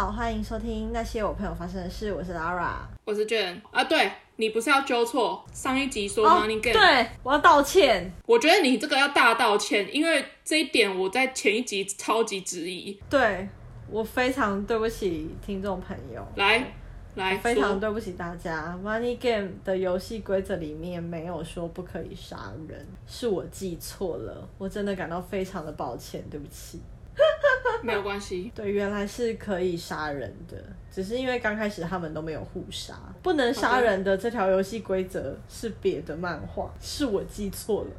好，欢迎收听那些我朋友发生的事。我是 Lara，我是 Jen 啊。对，你不是要纠错上一集说 Money Game？、哦、对，我要道歉。我觉得你这个要大道歉，因为这一点我在前一集超级质疑。对，我非常对不起听众朋友。来来，非常对不起大家。Money Game 的游戏规则里面没有说不可以杀人，是我记错了，我真的感到非常的抱歉，对不起。没有关系，对，原来是可以杀人的，只是因为刚开始他们都没有互杀，不能杀人的这条游戏规则是别的漫画，是我记错了。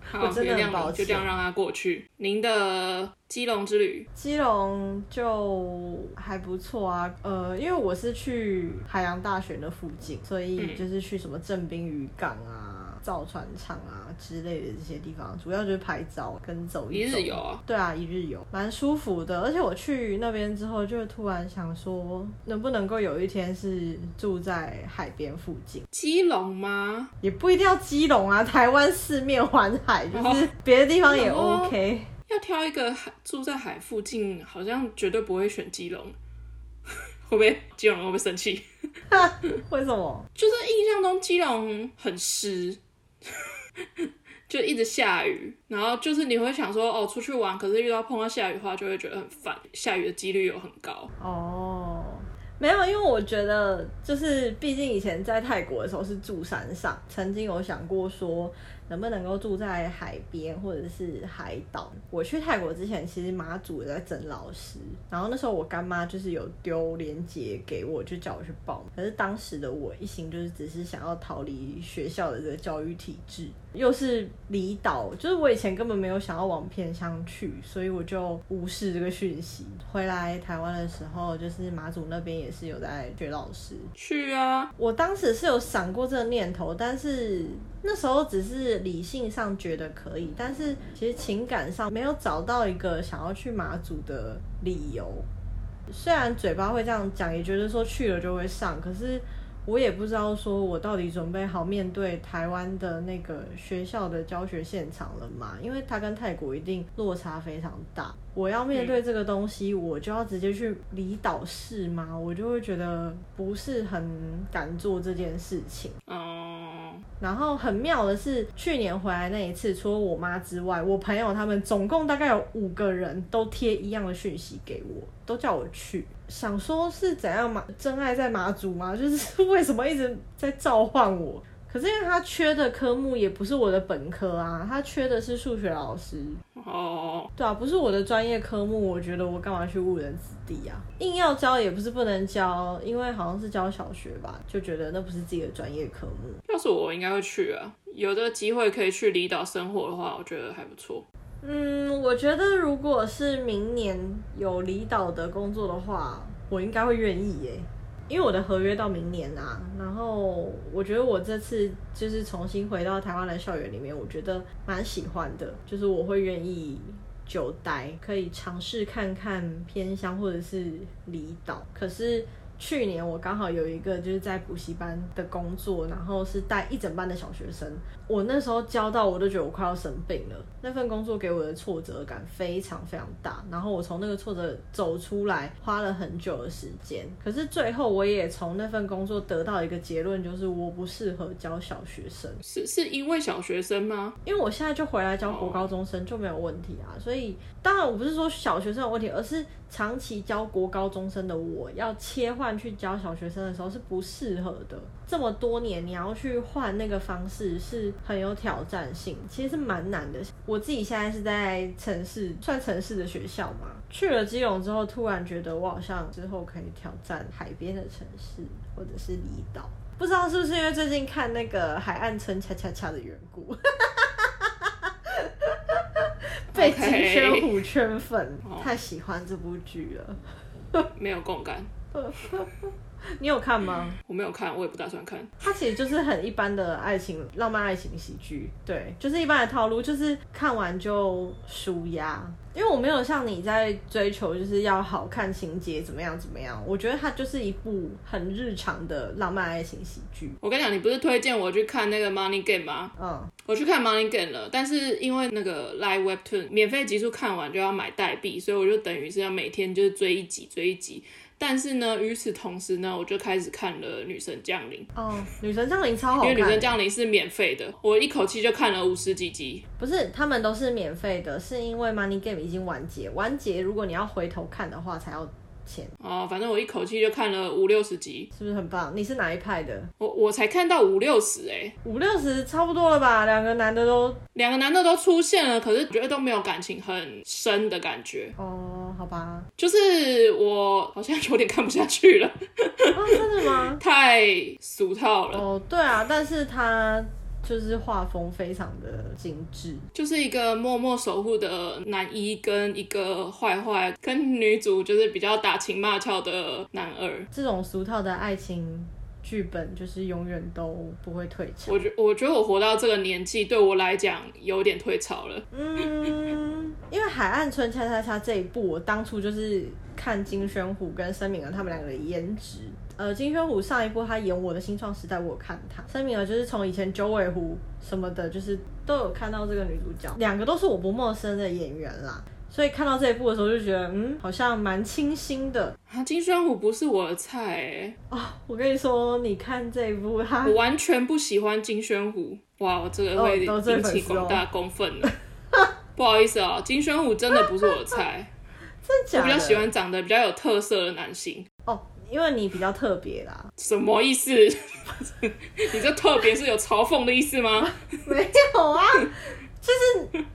好，我真的很抱歉，就这样让它过去。您的基隆之旅，基隆就还不错啊，呃，因为我是去海洋大学的附近，所以就是去什么正滨渔港啊。造船厂啊之类的这些地方，主要就是拍照跟走一走。一日游啊？对啊，一日游，蛮舒服的。而且我去那边之后，就突然想说，能不能够有一天是住在海边附近？基隆吗？也不一定要基隆啊，台湾四面环海，就是别的地方也 OK。哦，要挑一个海住在海附近，好像绝对不会选基隆。会不会基隆人会不会生气？为什么？就是印象中基隆很湿。就一直下雨，然后就是你会想说哦，出去玩，可是遇到碰到下雨的话，就会觉得很烦。下雨的几率又很高。哦，没有，因为我觉得就是，毕竟以前在泰国的时候是住山上，曾经有想过说。能不能够住在海边或者是海岛？我去泰国之前，其实马祖也在整老师，然后那时候我干妈就是有丢链接给我，就叫我去报。可是当时的我一心就是只是想要逃离学校的这个教育体制，又是离岛，就是我以前根本没有想要往偏乡去，所以我就无视这个讯息。回来台湾的时候，就是马祖那边也是有在学老师。去啊！我当时是有闪过这个念头，但是。那时候只是理性上觉得可以，但是其实情感上没有找到一个想要去马祖的理由。虽然嘴巴会这样讲，也觉得说去了就会上，可是我也不知道说我到底准备好面对台湾的那个学校的教学现场了吗？因为它跟泰国一定落差非常大。我要面对这个东西，我就要直接去离岛试吗？我就会觉得不是很敢做这件事情。然后很妙的是，去年回来那一次，除了我妈之外，我朋友他们总共大概有五个人都贴一样的讯息给我，都叫我去。想说是怎样嘛？真爱在马祖吗？就是 为什么一直在召唤我？可是因为他缺的科目也不是我的本科啊，他缺的是数学老师。哦，oh. 对啊，不是我的专业科目，我觉得我干嘛去误人子弟啊？硬要教也不是不能教，因为好像是教小学吧，就觉得那不是自己的专业科目。要是我，应该会去啊。有的机会可以去离岛生活的话，我觉得还不错。嗯，我觉得如果是明年有离岛的工作的话，我应该会愿意耶。因为我的合约到明年啊，然后我觉得我这次就是重新回到台湾的校园里面，我觉得蛮喜欢的，就是我会愿意久待，可以尝试看看偏乡或者是离岛，可是。去年我刚好有一个就是在补习班的工作，然后是带一整班的小学生。我那时候教到我都觉得我快要生病了。那份工作给我的挫折感非常非常大，然后我从那个挫折走出来花了很久的时间。可是最后我也从那份工作得到一个结论，就是我不适合教小学生。是是因为小学生吗？因为我现在就回来教国高中生就没有问题啊。所以当然我不是说小学生有问题，而是长期教国高中生的我要切换。去教小学生的时候是不适合的。这么多年，你要去换那个方式是很有挑战性，其实是蛮难的。我自己现在是在城市，算城市的学校嘛。去了基隆之后，突然觉得我好像之后可以挑战海边的城市，或者是离岛。不知道是不是因为最近看那个《海岸村恰恰恰》的缘故，被金宣虎圈粉，太喜欢这部剧了，没有共感。你有看吗？我没有看，我也不打算看。它其实就是很一般的爱情、浪漫爱情喜剧，对，就是一般的套路，就是看完就舒压。因为我没有像你在追求，就是要好看情节怎么样怎么样。我觉得它就是一部很日常的浪漫爱情喜剧。我跟你讲，你不是推荐我去看那个 Money Game 吗？嗯，我去看 Money Game 了，但是因为那个 Live Webtoon 免费集数看完就要买代币，所以我就等于是要每天就是追一集追一集。但是呢，与此同时呢，我就开始看了《女神降临》。哦，《女神降临》超好看，因为《女神降临》是免费的，我一口气就看了五十几集。不是，他们都是免费的，是因为 Money Game 已经完结，完结如果你要回头看的话，才要。钱哦，反正我一口气就看了五六十集，是不是很棒？你是哪一派的？我我才看到五六十哎，五六十差不多了吧？两个男的都，两个男的都出现了，可是觉得都没有感情很深的感觉。哦，好吧，就是我好像有点看不下去了。哦，真的吗？太俗套了。哦，对啊，但是他。就是画风非常的精致，就是一个默默守护的男一跟一个坏坏，跟女主就是比较打情骂俏的男二。这种俗套的爱情剧本，就是永远都不会退潮。我觉我觉得我活到这个年纪，对我来讲有点退潮了。嗯，因为《海岸村恰恰恰》这一部，我当初就是看金宣虎跟申敏儿他们两个的颜值。呃，金宣虎上一部他演《我的新创时代》，我有看他。申敏儿就是从以前九尾狐什么的，就是都有看到这个女主角，两个都是我不陌生的演员啦。所以看到这一部的时候，就觉得嗯，好像蛮清新的。啊，金宣虎不是我的菜哎。哦，我跟你说，你看这一部他，我完全不喜欢金宣虎。哇，我这个会引起广大公愤了。哦、不好意思啊、哦，金宣虎真的不是我的菜。真的假的？我比较喜欢长得比较有特色的男性。哦。因为你比较特别啦，什么意思？你这特别是有嘲讽的意思吗？没有啊，就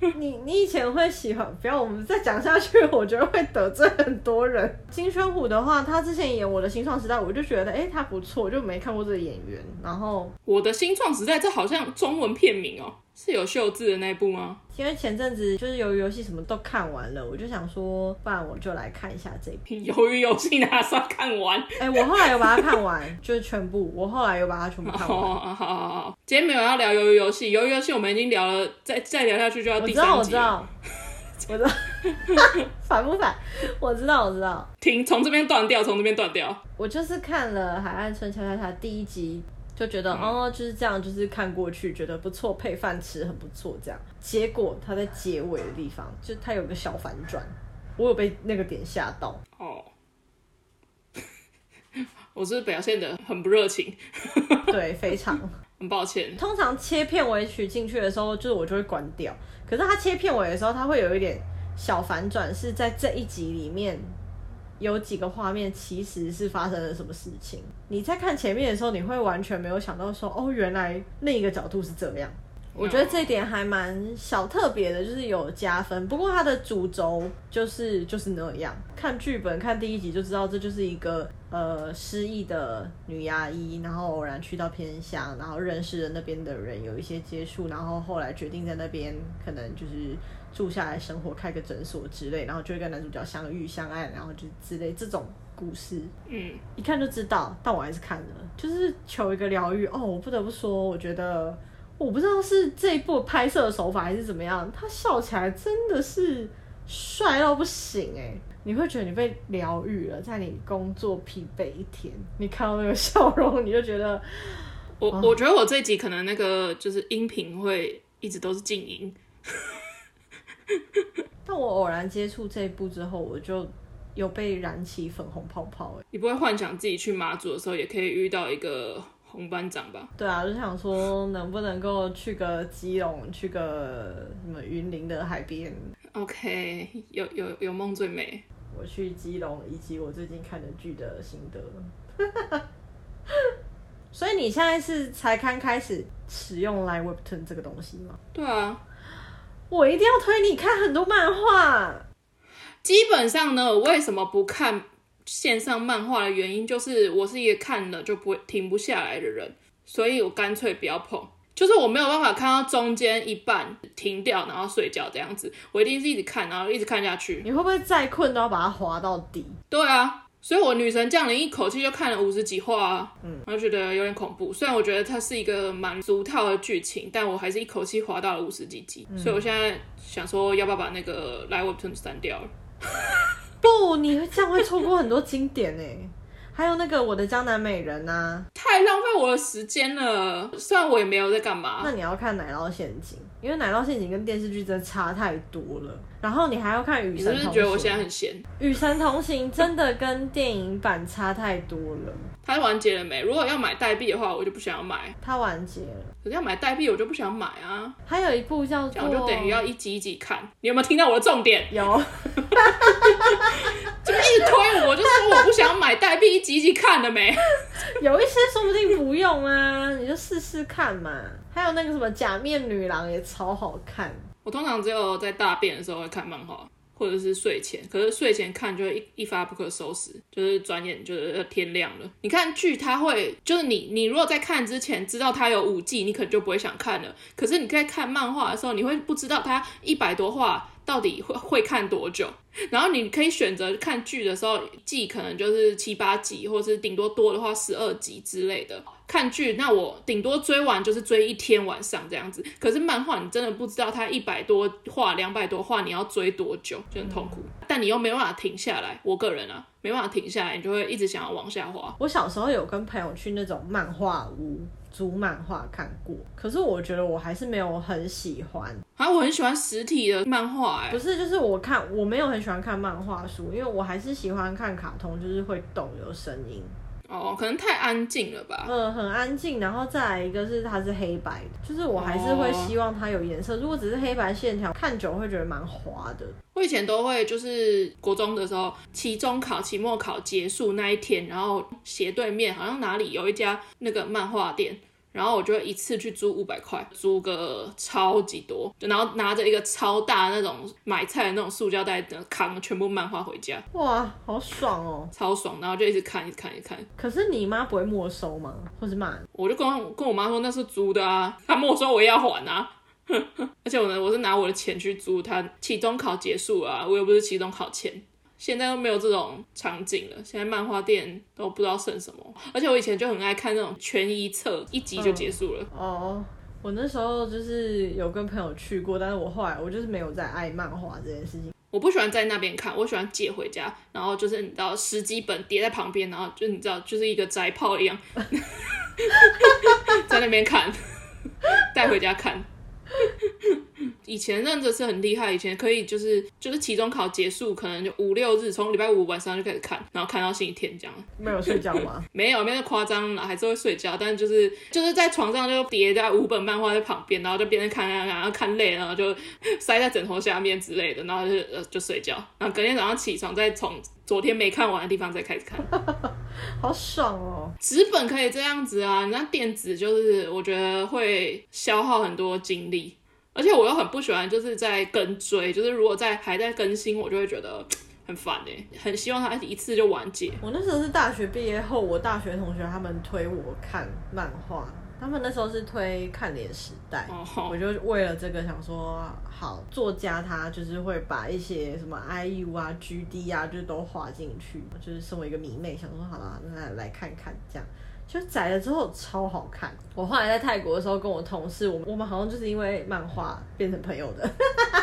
是你你以前会喜欢，不要我们再讲下去，我觉得会得罪很多人。金宣虎的话，他之前演我的新创时代，我就觉得哎、他不错，就没看过这个演员。然后我的新创时代，这好像中文片名哦。是有秀智的那部吗？因为前阵子就是鱿鱼游戏什么都看完了，我就想说，不然我就来看一下这部。鱿鱼游戏哪算看完？哎、欸，我后来有把它看完，就是全部。我后来有把它全部看完。好好好好，今天没有要聊鱿鱼游戏，鱿鱼游戏我们已经聊了，再再聊下去就要第三集。我知道，我知道，我知道，反不反？我知道，我知道。停，从这边断掉，从这边断掉。我就是看了《海岸村恰恰恰》第一集。就觉得、嗯、哦，就是这样，就是看过去觉得不错，配饭吃很不错，这样。结果他在结尾的地方，就他有个小反转，我有被那个点吓到。哦，我是表现的很不热情。对，非常很抱歉。通常切片尾曲进去的时候，就是我就会关掉。可是他切片尾的时候，他会有一点小反转，是在这一集里面。有几个画面其实是发生了什么事情？你在看前面的时候，你会完全没有想到说，哦，原来另一个角度是这样。我觉得这一点还蛮小特别的，就是有加分。不过它的主轴就是就是那样。看剧本看第一集就知道，这就是一个呃失忆的女牙医，然后偶然去到偏乡，然后认识了那边的人，有一些接触，然后后来决定在那边可能就是。住下来生活，开个诊所之类，然后就会跟男主角相遇相爱，然后就之类这种故事，嗯，一看就知道。但我还是看了，就是求一个疗愈。哦，我不得不说，我觉得我不知道是这一部拍摄的手法还是怎么样，他笑起来真的是帅到不行哎！你会觉得你被疗愈了，在你工作疲惫一天，你看到那个笑容，你就觉得我、哦、我觉得我这集可能那个就是音频会一直都是静音。但我偶然接触这一部之后，我就有被燃起粉红泡泡。哎，你不会幻想自己去马祖的时候也可以遇到一个红班长吧？对啊，就想说能不能够去个基隆，去个什么云林的海边。OK，有有有梦最美。我去基隆，以及我最近看的剧的心得。所以你现在是才刚开始使用 LINE WEBTOON 这个东西吗？对啊。我一定要推你看很多漫画。基本上呢，我为什么不看线上漫画的原因，就是我是一个看了就不会停不下来的人，所以我干脆不要碰。就是我没有办法看到中间一半停掉，然后睡觉这样子。我一定是一直看，然后一直看下去。你会不会再困都要把它滑到底？对啊，所以我女神降临一口气就看了五十几话啊，嗯，我就觉得有点恐怖。虽然我觉得它是一个蛮俗套的剧情，但我还是一口气滑到了五十几集，嗯、所以我现在想说要不要把那个 Live Webtoon 删掉了？不，你这样会错过很多经典哎。还有那个我的江南美人呐、啊，太浪费我的时间了。虽然我也没有在干嘛。那你要看《奶酪陷阱》，因为《奶酪陷阱》跟电视剧真的差太多了。然后你还要看《雨神同行》，你是不是觉得我现在很闲？《与神同行》真的跟电影版差太多了。它完结了没？如果要买代币的话，我就不想要买。它完结了，可是要买代币，我就不想买啊。还有一部叫做……我就等于要一集一集看。你有没有听到我的重点？有。就一直推我，就说我不想买代币，一集一集看了没？有一些说不定不用啊，你就试试看嘛。还有那个什么假面女郎也超好看。我通常只有在大便的时候会看漫画，或者是睡前。可是睡前看就会一一发不可收拾，就是转眼就是天亮了。你看剧，它会就是你你如果在看之前知道它有五季，你可能就不会想看了。可是你在看漫画的时候，你会不知道它一百多话到底会会看多久。然后你可以选择看剧的时候，季可能就是七八集，或是顶多多的话十二集之类的。看剧，那我顶多追完就是追一天晚上这样子。可是漫画，你真的不知道它一百多话、两百多话，你要追多久，就很痛苦。但你又没办法停下来，我个人啊，没办法停下来，你就会一直想要往下滑。我小时候有跟朋友去那种漫画屋租漫画看过，可是我觉得我还是没有很喜欢。啊，我很喜欢实体的漫画，哎，不是，就是我看我没有很喜欢看漫画书，因为我还是喜欢看卡通，就是会动有声音。哦，可能太安静了吧？嗯，很安静。然后再来一个是它是黑白的，就是我还是会希望它有颜色。哦、如果只是黑白线条，看久会觉得蛮滑的。我以前都会就是国中的时候，期中考、期末考结束那一天，然后斜对面好像哪里有一家那个漫画店。然后我就会一次去租五百块，租个超级多，然后拿着一个超大那种买菜的那种塑胶袋的扛全部漫画回家。哇，好爽哦，超爽！然后就一直看，一直看，一直看。可是你妈不会没收吗？或是骂？我就跟跟我妈说那是租的啊，她没收我也要还啊。而且我呢，我是拿我的钱去租，它期中考结束啊，我又不是期中考前。现在都没有这种场景了，现在漫画店都不知道剩什么。而且我以前就很爱看那种全一册，一集就结束了。嗯、哦，我那时候就是有跟朋友去过，但是我后来我就是没有再爱漫画这件事情。我不喜欢在那边看，我喜欢借回家，然后就是你知道十几本叠在旁边，然后就你知道就是一个宅炮一样，在那边看，带回家看。以前真的是很厉害，以前可以就是就是期中考结束，可能就五六日，从礼拜五晚上就开始看，然后看到星期天这样。没有睡觉吗？没有，没有夸张了，还是会睡觉，但是就是就是在床上就叠在五本漫画在旁边，然后就边看看看，然后看累了，然后就 塞在枕头下面之类的，然后就呃就睡觉，然后隔天早上起床再从昨天没看完的地方再开始看，好爽哦！纸本可以这样子啊，那电子就是我觉得会消耗很多精力。而且我又很不喜欢，就是在跟追，就是如果在还在更新，我就会觉得很烦哎，很希望他一次就完结。我那时候是大学毕业后，我大学同学他们推我看漫画，他们那时候是推《看脸时代》，oh. 我就为了这个想说，好，作家他就是会把一些什么 IU 啊、GD 啊，就都画进去，就是身为一个迷妹，想说好啦，那来，来看看这样。就载了之后超好看。我后来在泰国的时候，跟我同事，我们我们好像就是因为漫画变成朋友的，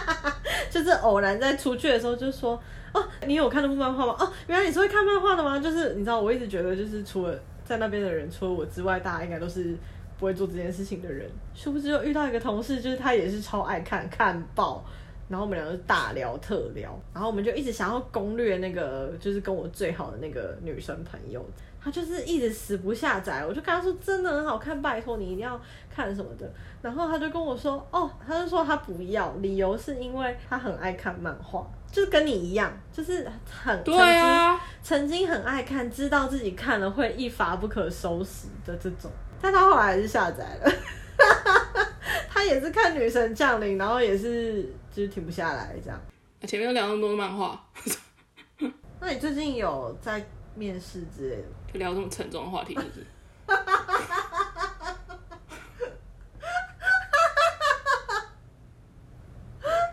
就是偶然在出去的时候就说，哦，你有看那部漫画吗？哦，原来你是会看漫画的吗？就是你知道，我一直觉得就是除了在那边的人，除了我之外，大家应该都是不会做这件事情的人。殊不知又遇到一个同事，就是他也是超爱看看报，然后我们两个就大聊特聊，然后我们就一直想要攻略那个，就是跟我最好的那个女生朋友。他就是一直死不下载，我就跟他说真的很好看，拜托你一定要看什么的。然后他就跟我说，哦，他就说他不要，理由是因为他很爱看漫画，就是跟你一样，就是很对啊，曾经，曾经很爱看，知道自己看了会一发不可收拾的这种。但他后来还是下载了，他也是看女神降临，然后也是就是停不下来这样。前面有聊那么多漫画，那你最近有在面试之类的？就聊这么沉重的话题，是不是？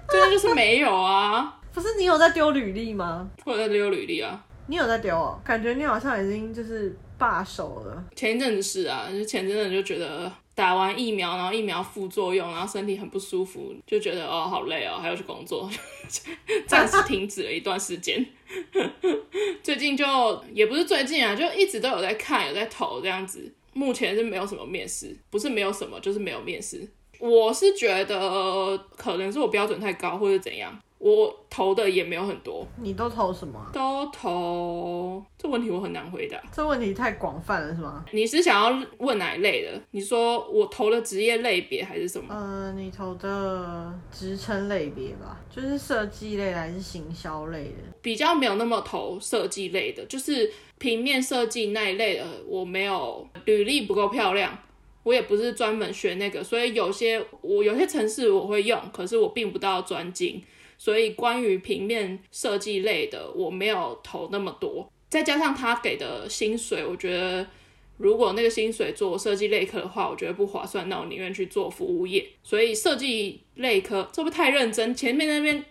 对啊，就是没有啊。不是你有在丢履历吗？我有在丢履历啊。你有在丢哦？感觉你好像已经就是罢手了。前一阵子是啊，就前阵子就觉得打完疫苗，然后疫苗副作用，然后身体很不舒服，就觉得哦好累哦，还要去工作，暂时停止了一段时间。最近就也不是最近啊，就一直都有在看，有在投这样子。目前是没有什么面试，不是没有什么，就是没有面试。我是觉得可能是我标准太高，或者怎样。我投的也没有很多，你都投什么啊？都投，这问题我很难回答。这问题太广泛了，是吗？你是想要问哪一类的？你说我投的职业类别还是什么？呃，你投的职称类别吧，就是设计类还是行销类的？比较没有那么投设计类的，就是平面设计那一类的，我没有，履历不够漂亮。我也不是专门学那个，所以有些我有些程式我会用，可是我并不到专精。所以关于平面设计类的，我没有投那么多。再加上他给的薪水，我觉得如果那个薪水做设计类科的话，我觉得不划算，那我宁愿去做服务业。所以设计类科这不太认真。前面那边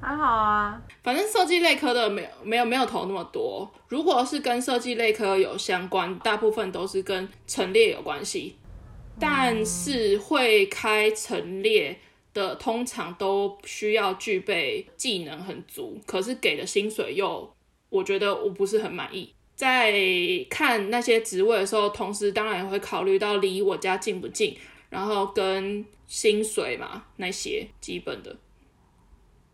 还好啊，反正设计类科的没有没有没有投那么多。如果是跟设计类科有相关，大部分都是跟陈列有关系。但是会开陈列的，通常都需要具备技能很足，可是给的薪水又，我觉得我不是很满意。在看那些职位的时候，同时当然也会考虑到离我家近不近，然后跟薪水嘛，那些基本的。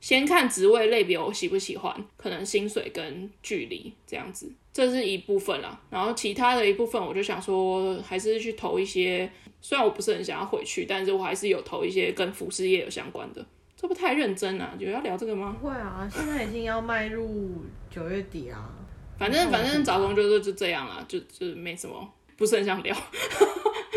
先看职位类别，我喜不喜欢，可能薪水跟距离这样子，这是一部分啦。然后其他的一部分，我就想说，还是去投一些。虽然我不是很想要回去，但是我还是有投一些跟服饰业有相关的。这不太认真啊？有要聊这个吗？会啊，现在已经要迈入九月底啊。反正反正找工作就就这样啊，就就没什么，不是很想聊。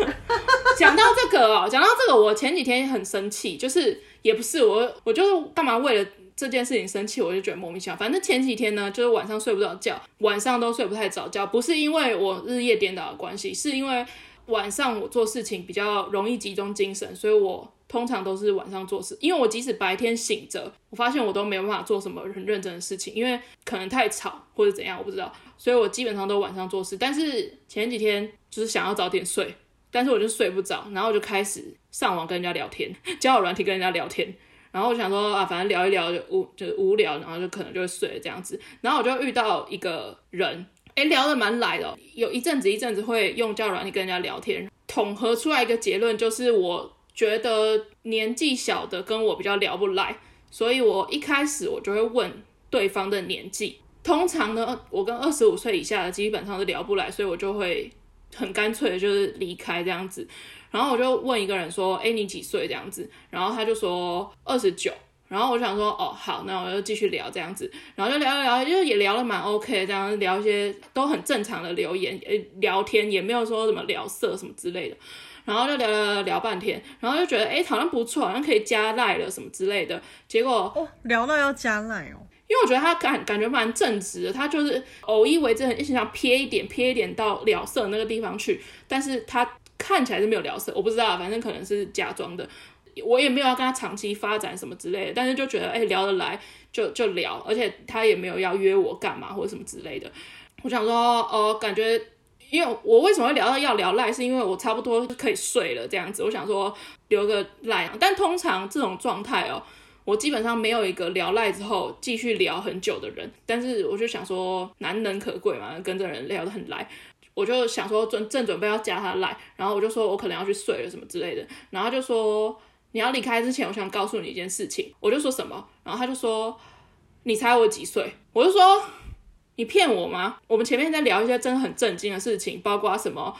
讲到这个哦，讲到这个，我前几天很生气，就是也不是我，我就干嘛为了这件事情生气，我就觉得莫名其妙。反正前几天呢，就是晚上睡不着觉，晚上都睡不太着觉，不是因为我日夜颠倒的关系，是因为。晚上我做事情比较容易集中精神，所以我通常都是晚上做事。因为我即使白天醒着，我发现我都没有办法做什么很认真的事情，因为可能太吵或者怎样，我不知道。所以我基本上都晚上做事。但是前几天就是想要早点睡，但是我就睡不着，然后我就开始上网跟人家聊天，交友软体跟人家聊天，然后我想说啊，反正聊一聊就无就无聊，然后就可能就会睡了这样子。然后我就遇到一个人。哎，聊得蛮来的，有一阵子一阵子会用交友软体跟人家聊天，统合出来一个结论，就是我觉得年纪小的跟我比较聊不来，所以我一开始我就会问对方的年纪。通常呢，我跟二十五岁以下的基本上是聊不来，所以我就会很干脆的就是离开这样子。然后我就问一个人说：“哎，你几岁？”这样子，然后他就说二十九。然后我想说，哦，好，那我就继续聊这样子，然后就聊一聊，就也聊得蛮 OK，这样聊一些都很正常的留言，呃，聊天也没有说什么聊色什么之类的，然后就聊聊聊聊半天，然后就觉得，哎，好像不错，好像可以加赖了什么之类的，结果哦，聊到要加赖哦，因为我觉得他感感觉蛮正直的，他就是偶一为之，一直想瞥一点瞥一点到聊色那个地方去，但是他看起来是没有聊色，我不知道，反正可能是假装的。我也没有要跟他长期发展什么之类的，但是就觉得哎、聊得来就就聊，而且他也没有要约我干嘛或者什么之类的。我想说哦，感觉因为我为什么会聊到要聊赖，是因为我差不多可以睡了这样子。我想说留个赖，但通常这种状态哦，我基本上没有一个聊赖之后继续聊很久的人。但是我就想说难能可贵嘛，跟这人聊得很来，我就想说准正准备要加他赖，然后我就说我可能要去睡了什么之类的，然后就说。你要离开之前，我想告诉你一件事情。我就说什么，然后他就说：“你猜我几岁？”我就说：“你骗我吗？”我们前面在聊一些真的很震惊的事情，包括什么，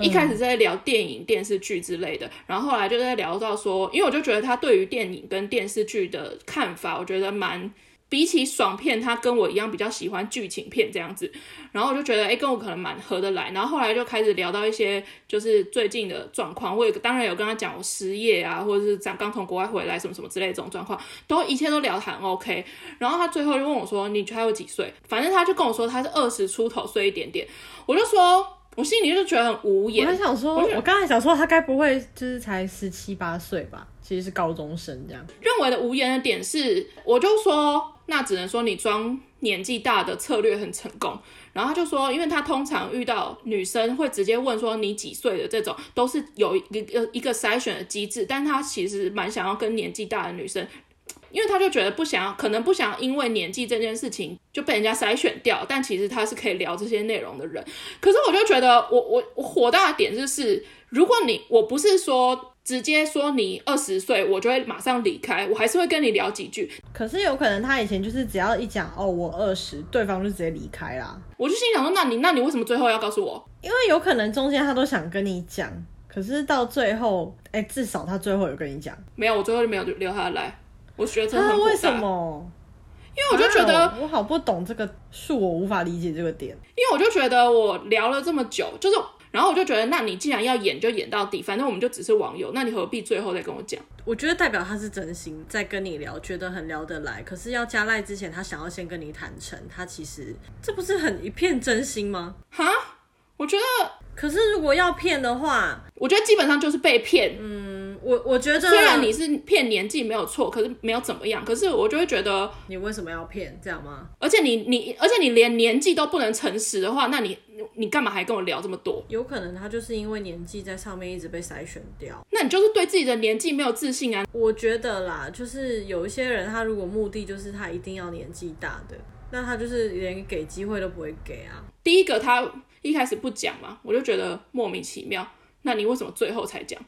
一开始在聊电影、电视剧之类的，然后后来就在聊到说，因为我就觉得他对于电影跟电视剧的看法，我觉得蛮。比起爽片，他跟我一样比较喜欢剧情片这样子，然后我就觉得，哎、欸，跟我可能蛮合得来。然后后来就开始聊到一些就是最近的状况，我也当然有跟他讲我失业啊，或者是刚刚从国外回来什么什么之类的这种状况，都一切都聊得很 OK。然后他最后就问我说：“你还有几岁？”反正他就跟我说他是二十出头岁一点点，我就说我心里就觉得很无言。我还想说，我，我刚才想说他该不会就是才十七八岁吧？其实是高中生这样。认为的无言的点是，我就说那只能说你装年纪大的策略很成功。然后他就说，因为他通常遇到女生会直接问说你几岁的这种，都是有一个一个筛选的机制，但他其实蛮想要跟年纪大的女生。因为他就觉得不想，可能不想因为年纪这件事情就被人家筛选掉，但其实他是可以聊这些内容的人。可是我就觉得我，我我我火大的点就是，如果你我不是说直接说你二十岁，我就会马上离开，我还是会跟你聊几句。可是有可能他以前就是只要一讲哦，我二十，对方就直接离开啦。我就心想说，那你那你为什么最后要告诉我？因为有可能中间他都想跟你讲，可是到最后，哎，至少他最后有跟你讲。没有，我最后就没有留他来。我觉得真的为什么？因为我就觉得、啊、我好不懂这个，是我无法理解这个点。因为我就觉得我聊了这么久，就是，然后我就觉得，那你既然要演，就演到底，反正我们就只是网友，那你何必最后再跟我讲？我觉得代表他是真心在跟你聊，觉得很聊得来。可是要加赖之前，他想要先跟你坦诚，他其实这不是很一片真心吗？哈，我觉得，可是如果要骗的话，我觉得基本上就是被骗。嗯。我我觉得虽然你是骗年纪没有错，可是没有怎么样。可是我就会觉得你为什么要骗这样吗？而且你你而且你连年纪都不能诚实的话，那你你干嘛还跟我聊这么多？有可能他就是因为年纪在上面一直被筛选掉。那你就是对自己的年纪没有自信啊？我觉得啦，就是有一些人他如果目的就是他一定要年纪大的，那他就是连给机会都不会给啊。第一个他一开始不讲嘛，我就觉得莫名其妙。那你为什么最后才讲？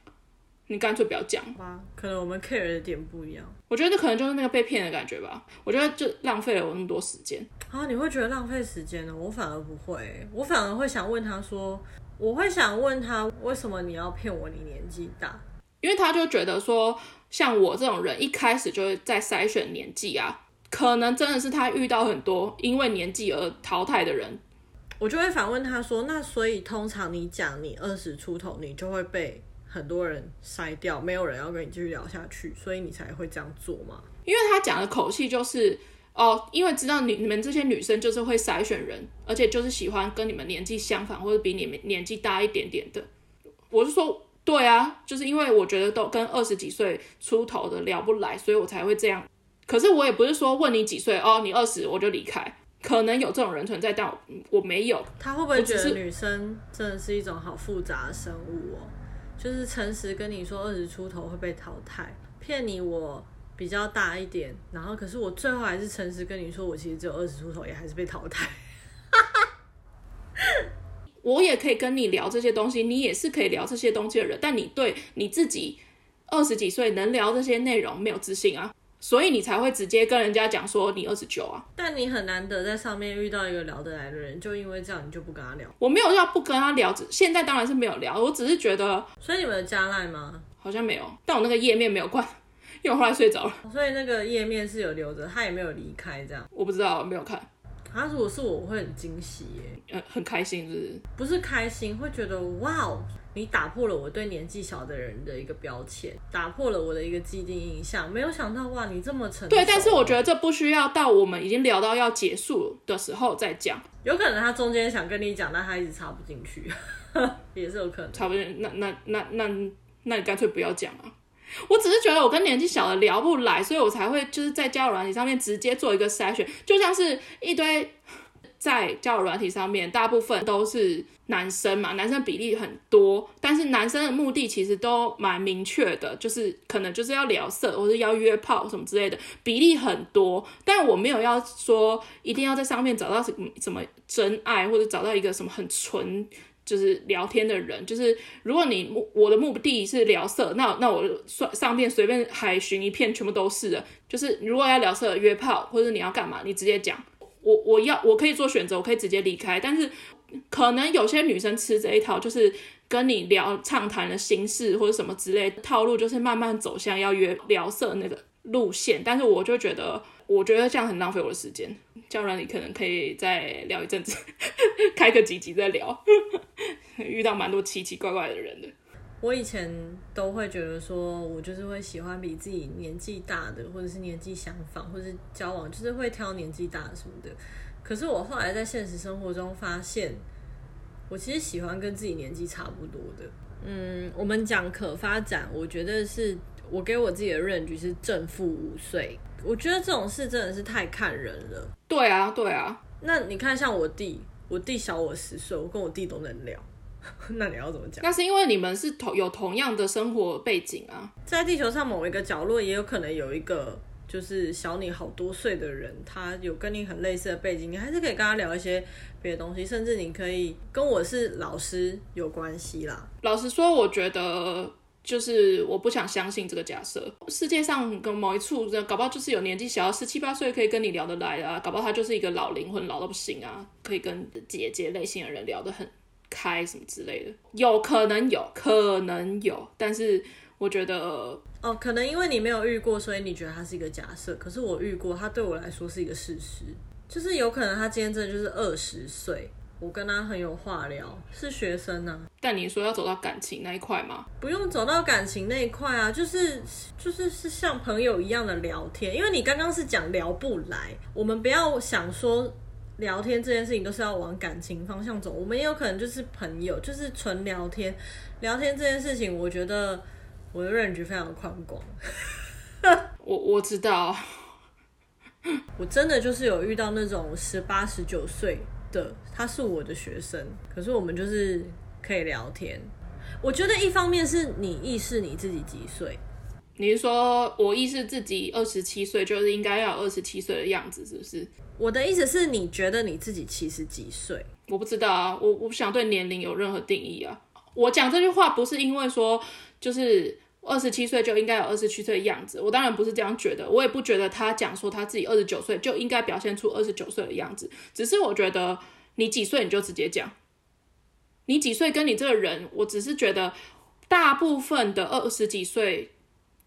你干脆不要讲吧，可能我们 care 的点不一样。我觉得这可能就是那个被骗的感觉吧。我觉得就浪费了我那么多时间。啊，你会觉得浪费时间呢？我反而不会，我反而会想问他说，我会想问他为什么你要骗我？你年纪大，因为他就觉得说，像我这种人一开始就会在筛选年纪啊，可能真的是他遇到很多因为年纪而淘汰的人。我就会反问他说，那所以通常你讲你二十出头，你就会被。很多人筛掉，没有人要跟你继续聊下去，所以你才会这样做吗？因为他讲的口气就是哦，因为知道你你们这些女生就是会筛选人，而且就是喜欢跟你们年纪相仿或者比你们年纪大一点点的。我是说，对啊，就是因为我觉得都跟二十几岁出头的聊不来，所以我才会这样。可是我也不是说问你几岁哦，你二十我就离开，可能有这种人存在，但我，我没有。他会不会觉得女生真的是一种好复杂的生物哦？就是诚实跟你说二十出头会被淘汰，骗你我比较大一点，然后可是我最后还是诚实跟你说我其实只有二十出头，也还是被淘汰。我也可以跟你聊这些东西，你也是可以聊这些东西的人，但你对你自己二十几岁能聊这些内容没有自信啊。所以你才会直接跟人家讲说你二十九啊，但你很难得在上面遇到一个聊得来的人，就因为这样你就不跟他聊。我没有要不跟他聊，现在当然是没有聊，我只是觉得。所以你们有加赖吗？好像没有，但我那个页面没有关，因为我后来睡着了。所以那个页面是有留着，他也没有离开这样。我不知道，没有看。他如果是我，我会很惊喜耶，呃，很开心是不是？不是开心，会觉得哇哦。你打破了我对年纪小的人的一个标签，打破了我的一个既定印象。没有想到哇，你这么成熟。对，但是我觉得这不需要到我们已经聊到要结束的时候再讲。有可能他中间想跟你讲，但他一直插不进去，也是有可能。插不进，那那那那那，那你干脆不要讲啊！我只是觉得我跟年纪小的聊不来，所以我才会就是在交友软体上面直接做一个筛选，就像是一堆。在交友软体上面，大部分都是男生嘛，男生比例很多，但是男生的目的其实都蛮明确的，就是可能就是要聊色或者要约炮什么之类的，比例很多。但我没有要说一定要在上面找到什么什么真爱，或者找到一个什么很纯就是聊天的人。就是如果你我的目的是聊色，那那我上上面随便海巡一片，全部都是的。就是如果要聊色、约炮，或者你要干嘛，你直接讲。我我要我可以做选择，我可以直接离开，但是可能有些女生吃这一套，就是跟你聊畅谈的心事或者什么之类套路，就是慢慢走向要约聊色那个路线。但是我就觉得，我觉得这样很浪费我的时间。这样你可能可以再聊一阵子，开个几集再聊，遇到蛮多奇奇怪怪的人的。我以前都会觉得说，我就是会喜欢比自己年纪大的，或者是年纪相仿，或者是交往，就是会挑年纪大的什么的。可是我后来在现实生活中发现，我其实喜欢跟自己年纪差不多的。嗯，我们讲可发展，我觉得是我给我自己的 range 是正负五岁。我觉得这种事真的是太看人了。对啊，对啊。那你看，像我弟，我弟小我十岁，我跟我弟都能聊。那你要怎么讲？那是因为你们是同有同样的生活背景啊，在地球上某一个角落，也有可能有一个就是小你好多岁的人，他有跟你很类似的背景，你还是可以跟他聊一些别的东西，甚至你可以跟我是老师有关系啦。老实说，我觉得就是我不想相信这个假设，世界上跟某一处的搞不好就是有年纪小十七八岁可以跟你聊得来啊，搞不好他就是一个老灵魂，老到不行啊，可以跟姐姐类型的人聊得很。开什么之类的，有可能有，可能有，但是我觉得哦，可能因为你没有遇过，所以你觉得它是一个假设。可是我遇过，它对我来说是一个事实，就是有可能他今天真的就是二十岁，我跟他很有话聊，是学生呢、啊。但你说要走到感情那一块吗？不用走到感情那一块啊，就是就是是像朋友一样的聊天，因为你刚刚是讲聊不来，我们不要想说。聊天这件事情都是要往感情方向走，我们也有可能就是朋友，就是纯聊天。聊天这件事情，我觉得我的 range 非常宽广。我我知道，我真的就是有遇到那种十八、十九岁的，他是我的学生，可是我们就是可以聊天。我觉得一方面是你意识你自己几岁。你是说我意识自己二十七岁就是应该要二十七岁的样子，是不是？我的意思是你觉得你自己七十几岁？我不知道啊，我我不想对年龄有任何定义啊。我讲这句话不是因为说就是二十七岁就应该有二十七岁的样子，我当然不是这样觉得，我也不觉得他讲说他自己二十九岁就应该表现出二十九岁的样子，只是我觉得你几岁你就直接讲，你几岁跟你这个人，我只是觉得大部分的二十几岁。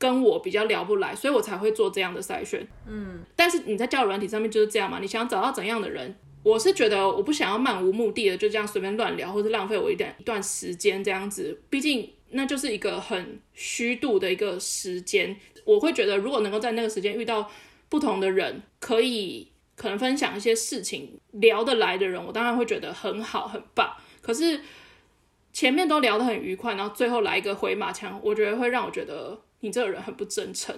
跟我比较聊不来，所以我才会做这样的筛选。嗯，但是你在交友软体上面就是这样嘛？你想找到怎样的人？我是觉得我不想要漫无目的的就这样随便乱聊，或是浪费我一点一段时间这样子。毕竟那就是一个很虚度的一个时间。我会觉得如果能够在那个时间遇到不同的人，可以可能分享一些事情聊得来的人，我当然会觉得很好很棒。可是前面都聊得很愉快，然后最后来一个回马枪，我觉得会让我觉得。你这个人很不真诚，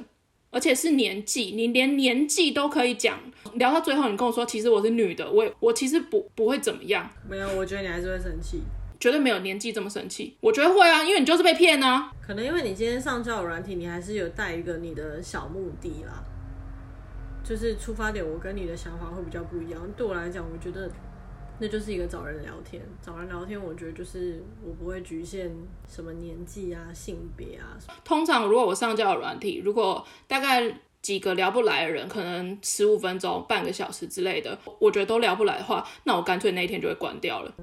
而且是年纪，你连年纪都可以讲，聊到最后你跟我说，其实我是女的，我我其实不不会怎么样。没有，我觉得你还是会生气，绝对没有年纪这么生气。我觉得会啊，因为你就是被骗啊。可能因为你今天上交友软体，你还是有带一个你的小目的啦，就是出发点，我跟你的想法会比较不一样。对我来讲，我觉得。那就是一个找人聊天，找人聊天，我觉得就是我不会局限什么年纪啊、性别啊。通常如果我上交友软体，如果大概。几个聊不来的人，可能十五分钟、半个小时之类的，我觉得都聊不来的话，那我干脆那一天就会关掉了，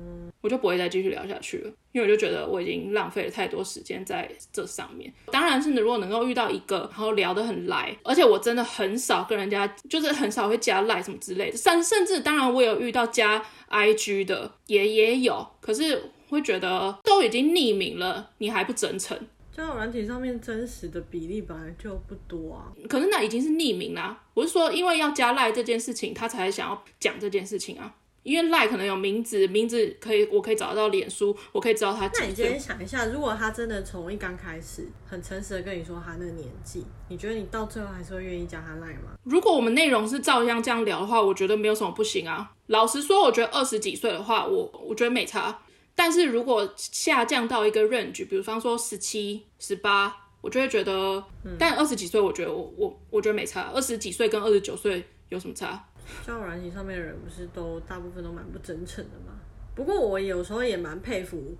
我就不会再继续聊下去了，因为我就觉得我已经浪费了太多时间在这上面。当然是，你如果能够遇到一个，然后聊得很来，而且我真的很少跟人家，就是很少会加赖什么之类的，甚甚至当然我有遇到加 IG 的，也也有，可是会觉得都已经匿名了，你还不真诚。交友软体上面真实的比例本来就不多啊，可是那已经是匿名啦。我是说，因为要加赖这件事情，他才想要讲这件事情啊。因为赖可能有名字，名字可以，我可以找得到脸书，我可以知道他。那你今天想一下，如果他真的从一刚开始很诚实的跟你说他那个年纪，你觉得你到最后还是会愿意加他赖吗？如果我们内容是照样这样聊的话，我觉得没有什么不行啊。老实说，我觉得二十几岁的话，我我觉得没差。但是如果下降到一个 range，比如方说十七、十八，我就会觉得，嗯、但二十几岁，我觉得我我我觉得没差。二十几岁跟二十九岁有什么差？交友软体上面的人不是都大部分都蛮不真诚的吗？不过我有时候也蛮佩服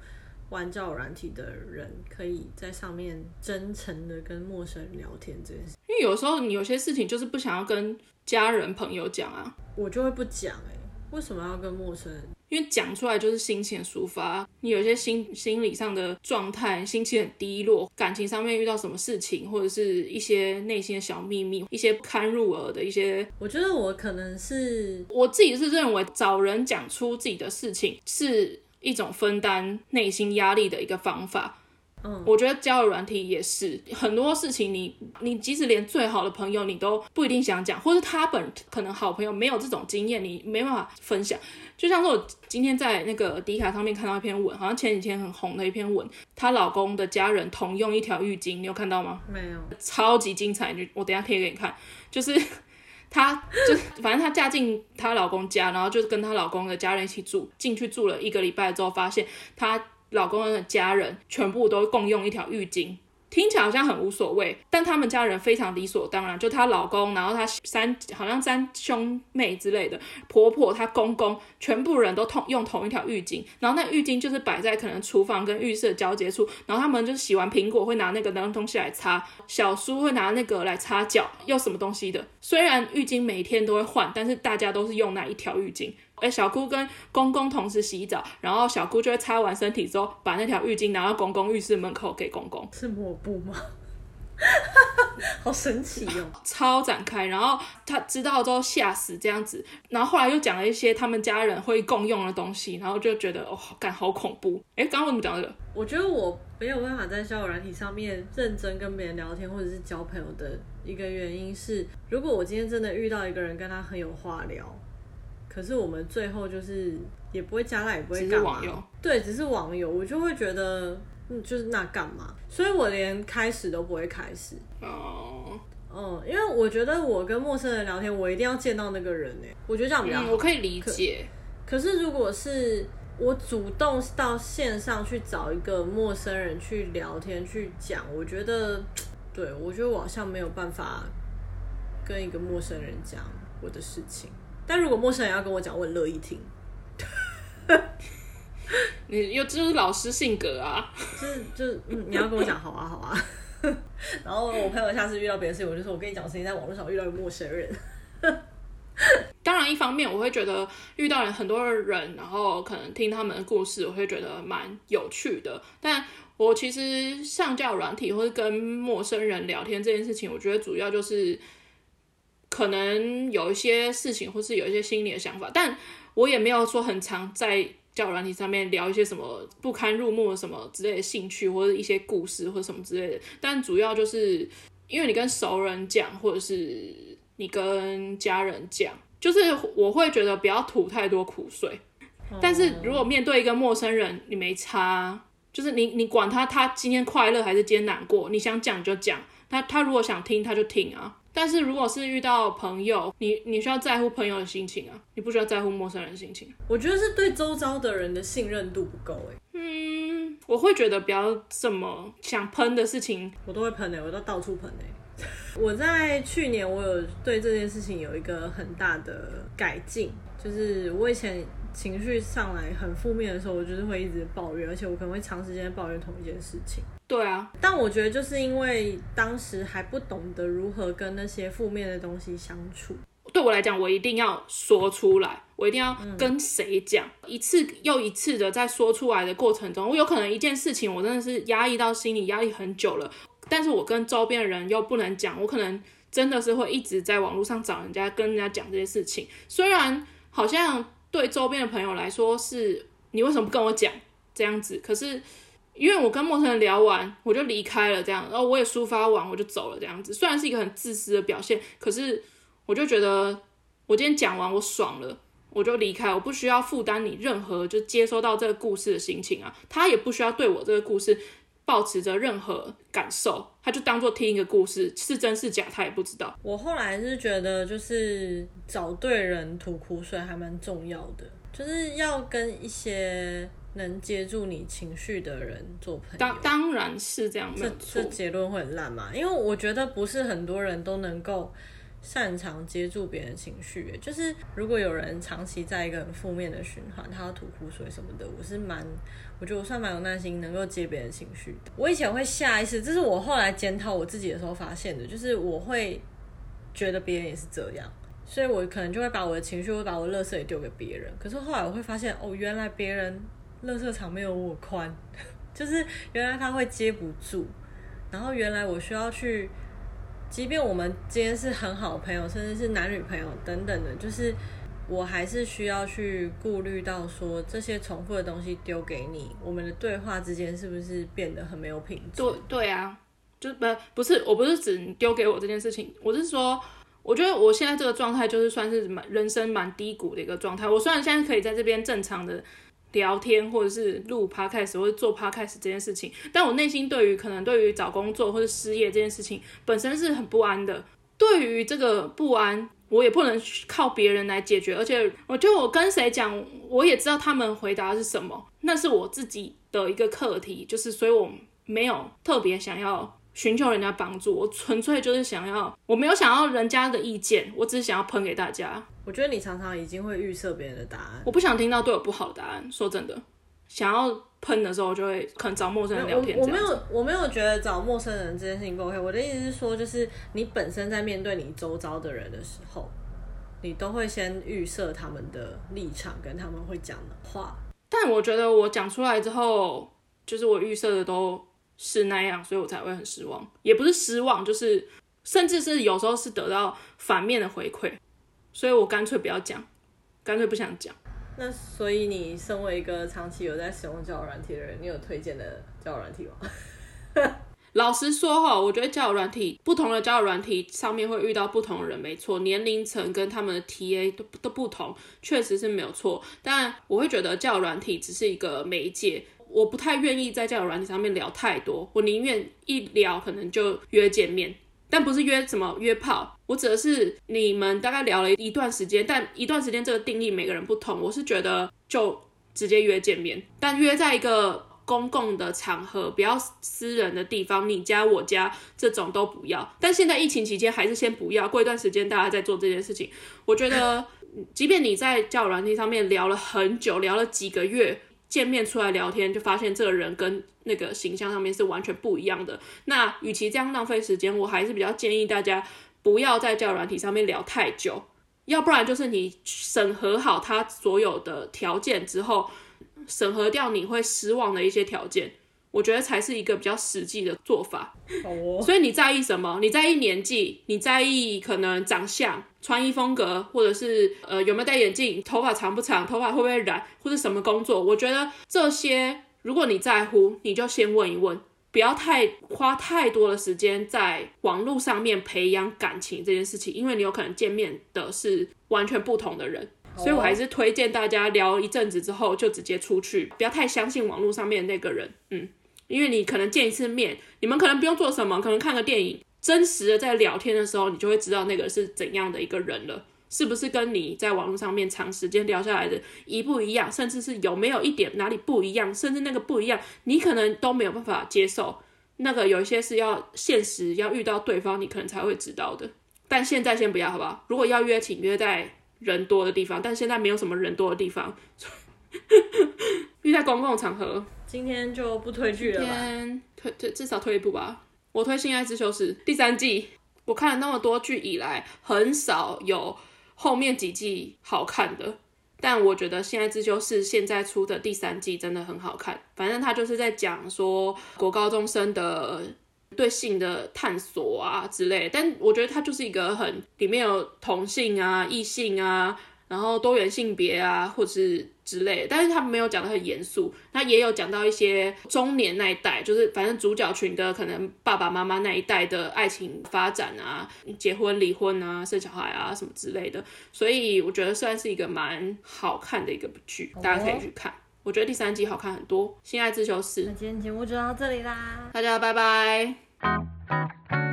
玩交友软体的人，可以在上面真诚的跟陌生人聊天这件事。因为有时候你有些事情就是不想要跟家人朋友讲啊，我就会不讲哎、欸，为什么要跟陌生人？因为讲出来就是心情抒发，你有些心心理上的状态，心情很低落，感情上面遇到什么事情，或者是一些内心的小秘密，一些不堪入耳的一些。我觉得我可能是我自己是认为找人讲出自己的事情是一种分担内心压力的一个方法。嗯，我觉得交友软体也是很多事情你，你你即使连最好的朋友你都不一定想讲，或是他本可能好朋友没有这种经验，你没办法分享。就像是我今天在那个迪卡上面看到一篇文，好像前几天很红的一篇文，她老公的家人同用一条浴巾，你有看到吗？没有，超级精彩，就我等一下贴给你看，就是。她就反正她嫁进她老公家，然后就是跟她老公的家人一起住。进去住了一个礼拜之后，发现她老公的家人全部都共用一条浴巾。听起来好像很无所谓，但他们家人非常理所当然。就她老公，然后她三好像三兄妹之类的，婆婆、她公公，全部人都同用同一条浴巾。然后那浴巾就是摆在可能厨房跟浴室的交接处。然后他们就是洗完苹果会拿那个东西来擦，小叔会拿那个来擦脚，又什么东西的。虽然浴巾每天都会换，但是大家都是用那一条浴巾。哎，小姑跟公公同时洗澡，然后小姑就会擦完身体之后，把那条浴巾拿到公公浴室门口给公公。是抹布吗？好神奇哦！超展开，然后他知道之后吓死这样子，然后后来又讲了一些他们家人会共用的东西，然后就觉得哦，感好恐怖。哎，刚刚我怎么讲这个？我觉得我没有办法在交友软体上面认真跟别人聊天，或者是交朋友的一个原因是，如果我今天真的遇到一个人跟他很有话聊。可是我们最后就是也不会加赖，也不会干嘛。对，只是网友，我就会觉得，嗯，就是那干嘛？所以我连开始都不会开始。哦，嗯，因为我觉得我跟陌生人聊天，我一定要见到那个人呢。我觉得这样比较好。嗯，我可以理解。可，可是如果是我主动到线上去找一个陌生人去聊天去讲，我觉得，对，我觉得我好像没有办法跟一个陌生人讲我的事情。但如果陌生人要跟我讲，我很乐意听。你又就是老师性格啊，就是就是嗯，你要跟我讲，好啊好啊。然后我朋友下次遇到别的事情，我就说我跟你讲，事情在网络上遇到一个陌生人。当然，一方面我会觉得遇到了很多人，然后可能听他们的故事，我会觉得蛮有趣的。但我其实上交友软体或是跟陌生人聊天这件事情，我觉得主要就是。可能有一些事情，或是有一些心理的想法，但我也没有说很常在交友软体上面聊一些什么不堪入目的什么之类的兴趣，或者一些故事或什么之类的。但主要就是因为你跟熟人讲，或者是你跟家人讲，就是我会觉得不要吐太多苦水。但是如果面对一个陌生人，你没差，就是你你管他他今天快乐还是今天难过，你想讲就讲，他他如果想听他就听啊。但是如果是遇到朋友，你你需要在乎朋友的心情啊，你不需要在乎陌生人的心情。我觉得是对周遭的人的信任度不够哎。嗯，我会觉得不要这么想喷的事情，我都会喷哎，我都到处喷哎。我在去年我有对这件事情有一个很大的改进，就是我以前。情绪上来很负面的时候，我就是会一直抱怨，而且我可能会长时间抱怨同一件事情。对啊，但我觉得就是因为当时还不懂得如何跟那些负面的东西相处。对我来讲，我一定要说出来，我一定要跟谁讲，嗯、一次又一次的在说出来的过程中，我有可能一件事情我真的是压抑到心里，压抑很久了，但是我跟周边的人又不能讲，我可能真的是会一直在网络上找人家跟人家讲这些事情，虽然好像。对周边的朋友来说，是你为什么不跟我讲这样子？可是因为我跟陌生人聊完，我就离开了，这样，然后我也抒发完，我就走了，这样子。虽然是一个很自私的表现，可是我就觉得我今天讲完，我爽了，我就离开，我不需要负担你任何就接收到这个故事的心情啊，他也不需要对我这个故事。抱持着任何感受，他就当做听一个故事，是真是假，他也不知道。我后来是觉得，就是找对人吐苦水还蛮重要的，就是要跟一些能接住你情绪的人做朋友。当当然是这样，这这结论会很烂嘛？因为我觉得不是很多人都能够。擅长接住别人情绪，就是如果有人长期在一个很负面的循环，他要吐苦水什么的，我是蛮，我觉得我算蛮有耐心，能够接别人情绪的。我以前会下意识，这是我后来检讨我自己的时候发现的，就是我会觉得别人也是这样，所以我可能就会把我的情绪，会把我的垃圾也丢给别人。可是后来我会发现，哦，原来别人垃圾场没有我宽，就是原来他会接不住，然后原来我需要去。即便我们今天是很好朋友，甚至是男女朋友等等的，就是我还是需要去顾虑到说这些重复的东西丢给你，我们的对话之间是不是变得很没有品质？对对啊，就不不是，我不是指你丢给我这件事情，我是说，我觉得我现在这个状态就是算是蛮人生蛮低谷的一个状态。我虽然现在可以在这边正常的聊天，或者是录 podcast 或者做 podcast 这件事情，但我内心对于可能对于找工作或者失业这件事情本身是很不安的。对于这个不安，我也不能靠别人来解决，而且我觉得我跟谁讲，我也知道他们回答是什么，那是我自己的一个课题，就是所以我没有特别想要寻求人家帮助，我纯粹就是想要，我没有想要人家的意见，我只是想要喷给大家。我觉得你常常已经会预设别人的答案，我不想听到对我不好的答案，说真的，想要。喷的时候就会可能找陌生人聊天。我我没有我没有觉得找陌生人这件事情不 OK。我的意思是说，就是你本身在面对你周遭的人的时候，你都会先预设他们的立场跟他们会讲的话。但我觉得我讲出来之后，就是我预设的都是那样，所以我才会很失望。也不是失望，就是甚至是有时候是得到反面的回馈，所以我干脆不要讲，干脆不想讲。那所以你身为一个长期有在使用交友软体的人，你有推荐的交友软体吗？老实说哈，我觉得交友软体不同的交友软体上面会遇到不同的人，没错，年龄层跟他们的 TA 都都不同，确实是没有错。但我会觉得交友软体只是一个媒介，我不太愿意在交友软体上面聊太多，我宁愿一聊可能就约见面。但不是约什么约炮，我指的是你们大概聊了一段时间，但一段时间这个定义每个人不同。我是觉得就直接约见面，但约在一个公共的场合，不要私人的地方，你家我家这种都不要。但现在疫情期间还是先不要，过一段时间大家再做这件事情。我觉得，即便你在交友软体上面聊了很久，聊了几个月。见面出来聊天，就发现这个人跟那个形象上面是完全不一样的。那与其这样浪费时间，我还是比较建议大家不要在交友软体上面聊太久，要不然就是你审核好他所有的条件之后，审核掉你会失望的一些条件。我觉得才是一个比较实际的做法。哦，所以你在意什么？你在意年纪？你在意可能长相、穿衣风格，或者是呃有没有戴眼镜？头发长不长？头发会不会染？或者什么工作？我觉得这些，如果你在乎，你就先问一问，不要太花太多的时间在网络上面培养感情这件事情，因为你有可能见面的是完全不同的人。所以我还是推荐大家聊一阵子之后就直接出去，不要太相信网络上面那个人，嗯。因为你可能见一次面，你们可能不用做什么，可能看个电影，真实的在聊天的时候，你就会知道那个是怎样的一个人了，是不是跟你在网络上面长时间聊下来的一不一样，甚至是有没有一点哪里不一样，甚至那个不一样，你可能都没有办法接受。那个有一些是要现实要遇到对方，你可能才会知道的。但现在先不要，好不好？如果要约，请约在人多的地方，但现在没有什么人多的地方，约在公共场合。今天就不推剧了吧？今天推推至少推一部吧。我推《性爱之修室》第三季，我看了那么多剧以来，很少有后面几季好看的。但我觉得《性爱之修室》现在出的第三季真的很好看。反正他就是在讲说国高中生的对性的探索啊之类。但我觉得它就是一个很里面有同性啊、异性啊。然后多元性别啊，或者是之类的，但是他没有讲的很严肃，他也有讲到一些中年那一代，就是反正主角群的可能爸爸妈妈那一代的爱情发展啊，结婚离婚啊，生小孩啊什么之类的，所以我觉得算是一个蛮好看的一个剧，大家可以去看。我觉得第三季好看很多，《性爱自修室》。那今天节目就到这里啦，大家拜拜。